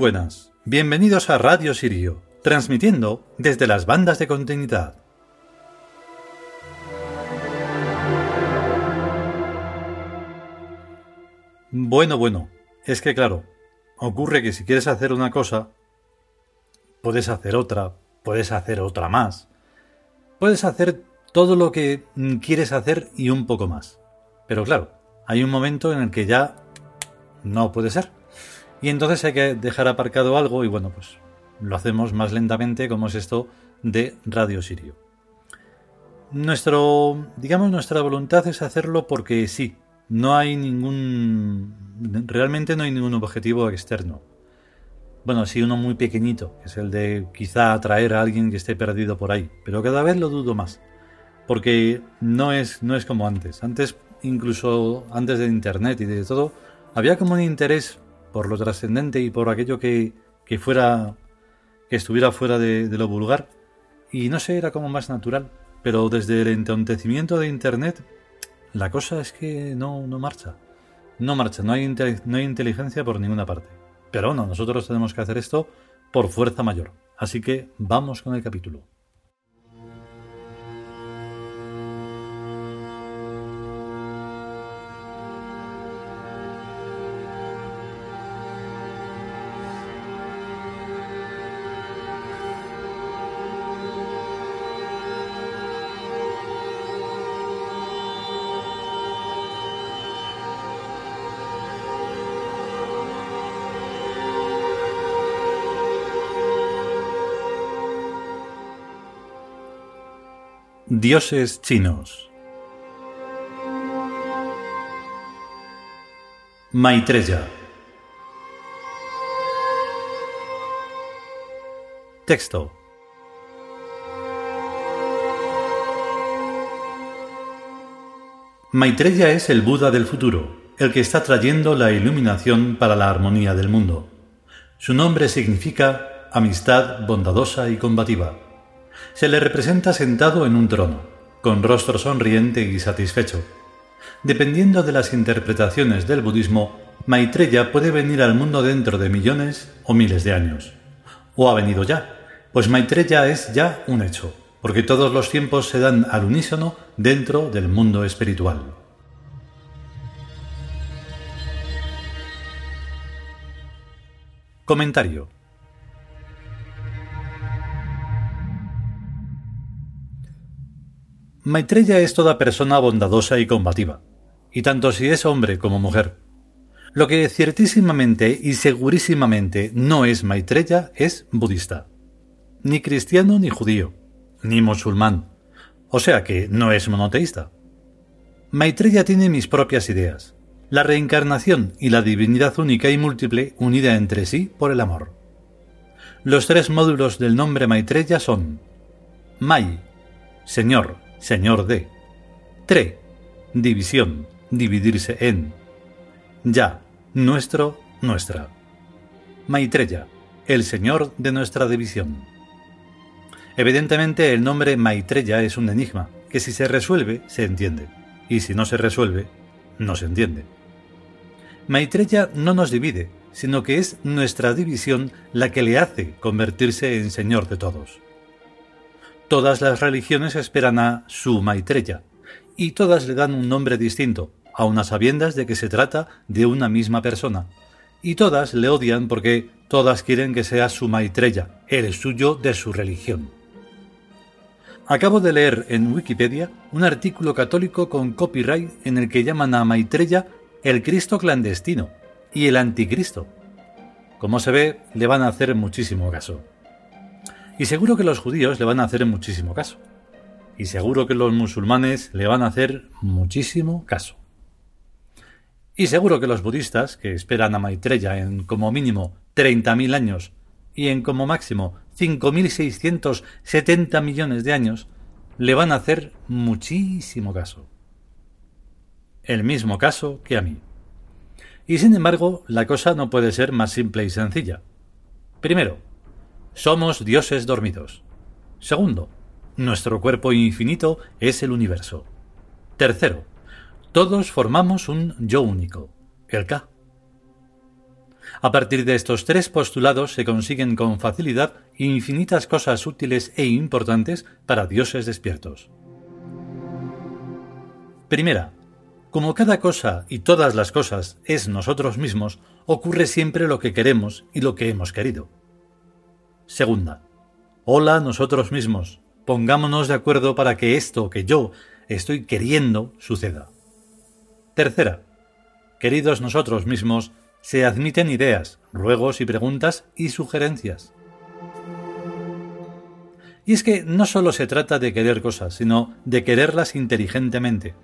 buenas, bienvenidos a Radio Sirio, transmitiendo desde las bandas de continuidad. Bueno, bueno, es que claro, ocurre que si quieres hacer una cosa, puedes hacer otra, puedes hacer otra más, puedes hacer todo lo que quieres hacer y un poco más. Pero claro, hay un momento en el que ya no puede ser. Y entonces hay que dejar aparcado algo y bueno, pues lo hacemos más lentamente como es esto de Radio Sirio. Nuestro, digamos, nuestra voluntad es hacerlo porque sí, no hay ningún, realmente no hay ningún objetivo externo. Bueno, sí, uno muy pequeñito, que es el de quizá atraer a alguien que esté perdido por ahí, pero cada vez lo dudo más, porque no es, no es como antes. Antes, incluso antes de Internet y de todo, había como un interés por lo trascendente y por aquello que, que fuera que estuviera fuera de, lo vulgar. Y no sé era como más natural. Pero desde el entontecimiento de internet la cosa es que no, no marcha. No marcha. No hay, no hay inteligencia por ninguna parte. Pero no nosotros tenemos que hacer esto por fuerza mayor. Así que vamos con el capítulo Dioses chinos. Maitreya. Texto. Maitreya es el Buda del futuro, el que está trayendo la iluminación para la armonía del mundo. Su nombre significa amistad bondadosa y combativa se le representa sentado en un trono, con rostro sonriente y satisfecho. Dependiendo de las interpretaciones del budismo, Maitreya puede venir al mundo dentro de millones o miles de años. O ha venido ya, pues Maitreya es ya un hecho, porque todos los tiempos se dan al unísono dentro del mundo espiritual. Comentario Maitreya es toda persona bondadosa y combativa, y tanto si es hombre como mujer. Lo que ciertísimamente y segurísimamente no es Maitreya es budista. Ni cristiano ni judío, ni musulmán. O sea que no es monoteísta. Maitreya tiene mis propias ideas. La reencarnación y la divinidad única y múltiple unida entre sí por el amor. Los tres módulos del nombre Maitreya son Mai, Señor, señor de. Tre, división, dividirse en. Ya, nuestro, nuestra. Maitreya, el señor de nuestra división. Evidentemente el nombre Maitreya es un enigma, que si se resuelve, se entiende, y si no se resuelve, no se entiende. Maitreya no nos divide, sino que es nuestra división la que le hace convertirse en señor de todos. Todas las religiones esperan a su Maitreya, y todas le dan un nombre distinto, a unas sabiendas de que se trata de una misma persona. Y todas le odian porque todas quieren que sea su Maitreya, el suyo de su religión. Acabo de leer en Wikipedia un artículo católico con copyright en el que llaman a Maitreya el Cristo clandestino y el anticristo. Como se ve, le van a hacer muchísimo caso. Y seguro que los judíos le van a hacer muchísimo caso. Y seguro que los musulmanes le van a hacer muchísimo caso. Y seguro que los budistas, que esperan a Maitreya en como mínimo 30.000 años y en como máximo 5.670 millones de años, le van a hacer muchísimo caso. El mismo caso que a mí. Y sin embargo, la cosa no puede ser más simple y sencilla. Primero, somos dioses dormidos. Segundo, nuestro cuerpo infinito es el universo. Tercero, todos formamos un yo único, el K. A partir de estos tres postulados se consiguen con facilidad infinitas cosas útiles e importantes para dioses despiertos. Primera, como cada cosa y todas las cosas es nosotros mismos, ocurre siempre lo que queremos y lo que hemos querido. Segunda, hola nosotros mismos, pongámonos de acuerdo para que esto que yo estoy queriendo suceda. Tercera, queridos nosotros mismos, se admiten ideas, ruegos y preguntas y sugerencias. Y es que no solo se trata de querer cosas, sino de quererlas inteligentemente,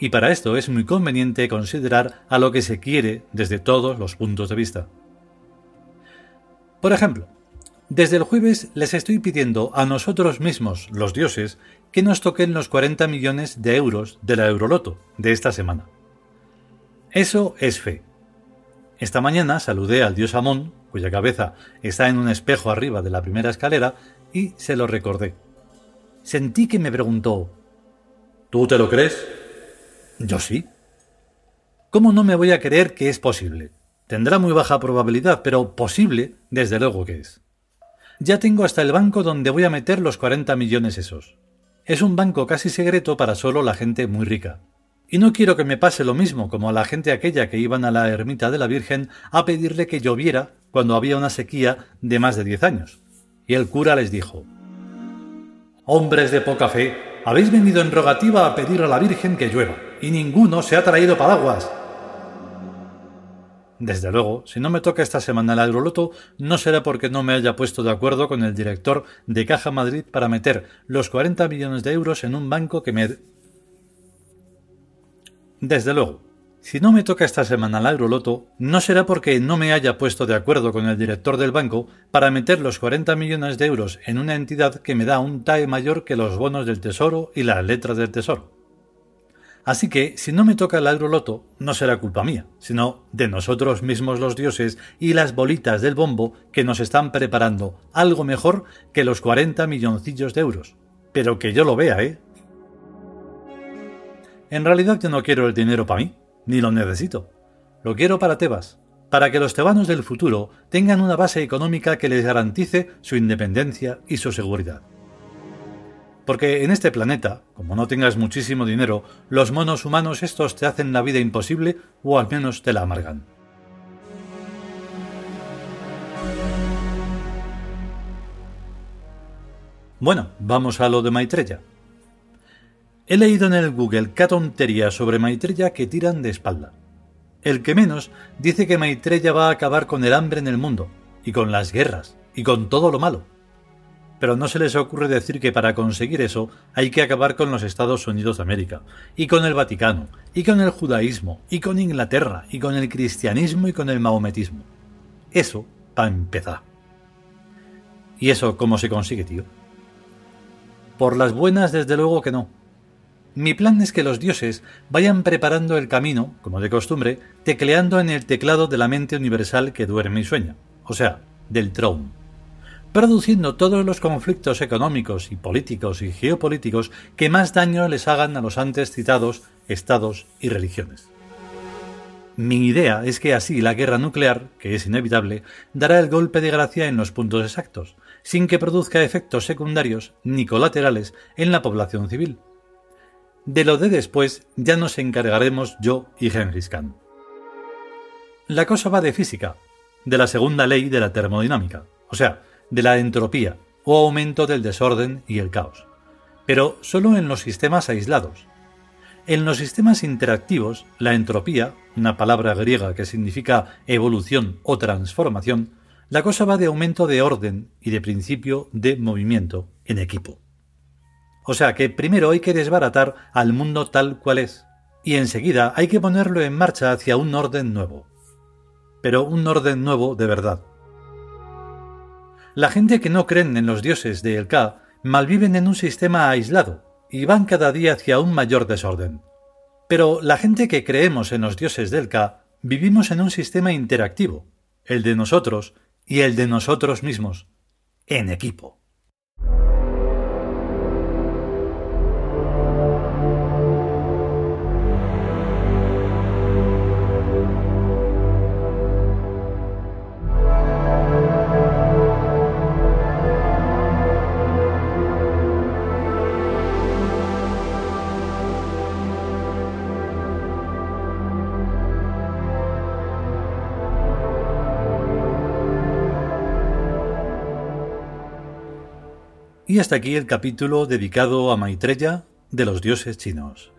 y para esto es muy conveniente considerar a lo que se quiere desde todos los puntos de vista. Por ejemplo, desde el jueves les estoy pidiendo a nosotros mismos, los dioses, que nos toquen los 40 millones de euros de la Euroloto de esta semana. Eso es fe. Esta mañana saludé al dios Amón, cuya cabeza está en un espejo arriba de la primera escalera, y se lo recordé. Sentí que me preguntó ¿Tú te lo crees? Yo sí. ¿Cómo no me voy a creer que es posible? Tendrá muy baja probabilidad, pero posible, desde luego que es. Ya tengo hasta el banco donde voy a meter los 40 millones esos. Es un banco casi secreto para solo la gente muy rica. Y no quiero que me pase lo mismo como a la gente aquella que iban a la ermita de la Virgen a pedirle que lloviera cuando había una sequía de más de diez años. Y el cura les dijo Hombres de poca fe, habéis venido en rogativa a pedir a la Virgen que llueva y ninguno se ha traído paraguas. Desde luego, si no me toca esta semana el agroloto, no será porque no me haya puesto de acuerdo con el director de Caja Madrid para meter los 40 millones de euros en un banco que me... Desde luego, si no me toca esta semana el agroloto, no será porque no me haya puesto de acuerdo con el director del banco para meter los 40 millones de euros en una entidad que me da un TAE mayor que los bonos del Tesoro y las letras del Tesoro. Así que, si no me toca el agroloto, no será culpa mía, sino de nosotros mismos los dioses y las bolitas del bombo que nos están preparando algo mejor que los 40 milloncillos de euros. Pero que yo lo vea, ¿eh? En realidad yo no quiero el dinero para mí, ni lo necesito. Lo quiero para Tebas, para que los tebanos del futuro tengan una base económica que les garantice su independencia y su seguridad. Porque en este planeta, como no tengas muchísimo dinero, los monos humanos estos te hacen la vida imposible o al menos te la amargan. Bueno, vamos a lo de Maitreya. He leído en el Google qué tontería sobre Maitreya que tiran de espalda. El que menos dice que Maitreya va a acabar con el hambre en el mundo, y con las guerras, y con todo lo malo pero no se les ocurre decir que para conseguir eso hay que acabar con los Estados Unidos de América, y con el Vaticano, y con el judaísmo, y con Inglaterra, y con el cristianismo y con el maometismo. Eso para empezar. ¿Y eso cómo se consigue, tío? Por las buenas, desde luego que no. Mi plan es que los dioses vayan preparando el camino, como de costumbre, tecleando en el teclado de la mente universal que duerme y sueña, o sea, del trono produciendo todos los conflictos económicos y políticos y geopolíticos que más daño les hagan a los antes citados estados y religiones. Mi idea es que así la guerra nuclear, que es inevitable, dará el golpe de gracia en los puntos exactos, sin que produzca efectos secundarios ni colaterales en la población civil. De lo de después ya nos encargaremos yo y Genghis Khan. La cosa va de física, de la segunda ley de la termodinámica, o sea, de la entropía o aumento del desorden y el caos, pero solo en los sistemas aislados. En los sistemas interactivos, la entropía, una palabra griega que significa evolución o transformación, la cosa va de aumento de orden y de principio de movimiento en equipo. O sea que primero hay que desbaratar al mundo tal cual es, y enseguida hay que ponerlo en marcha hacia un orden nuevo. Pero un orden nuevo de verdad, la gente que no creen en los dioses de El Ka malviven en un sistema aislado y van cada día hacia un mayor desorden. Pero la gente que creemos en los dioses del Ka vivimos en un sistema interactivo, el de nosotros y el de nosotros mismos, en equipo. Y hasta aquí el capítulo dedicado a Maitreya de los dioses chinos.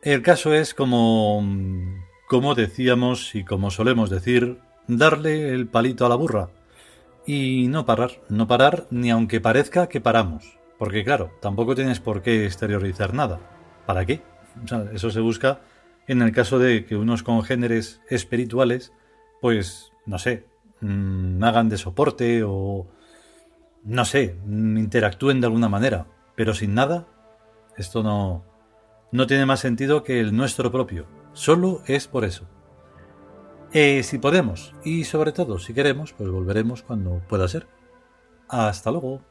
El caso es como, como decíamos y como solemos decir, darle el palito a la burra. Y no parar, no parar ni aunque parezca que paramos. Porque claro, tampoco tienes por qué exteriorizar nada. ¿Para qué? eso se busca en el caso de que unos congéneres espirituales, pues, no sé, Mm, hagan de soporte o, no sé, mm, interactúen de alguna manera. Pero sin nada, esto no, no tiene más sentido que el nuestro propio. Solo es por eso. Eh, si podemos y sobre todo si queremos, pues volveremos cuando pueda ser. Hasta luego.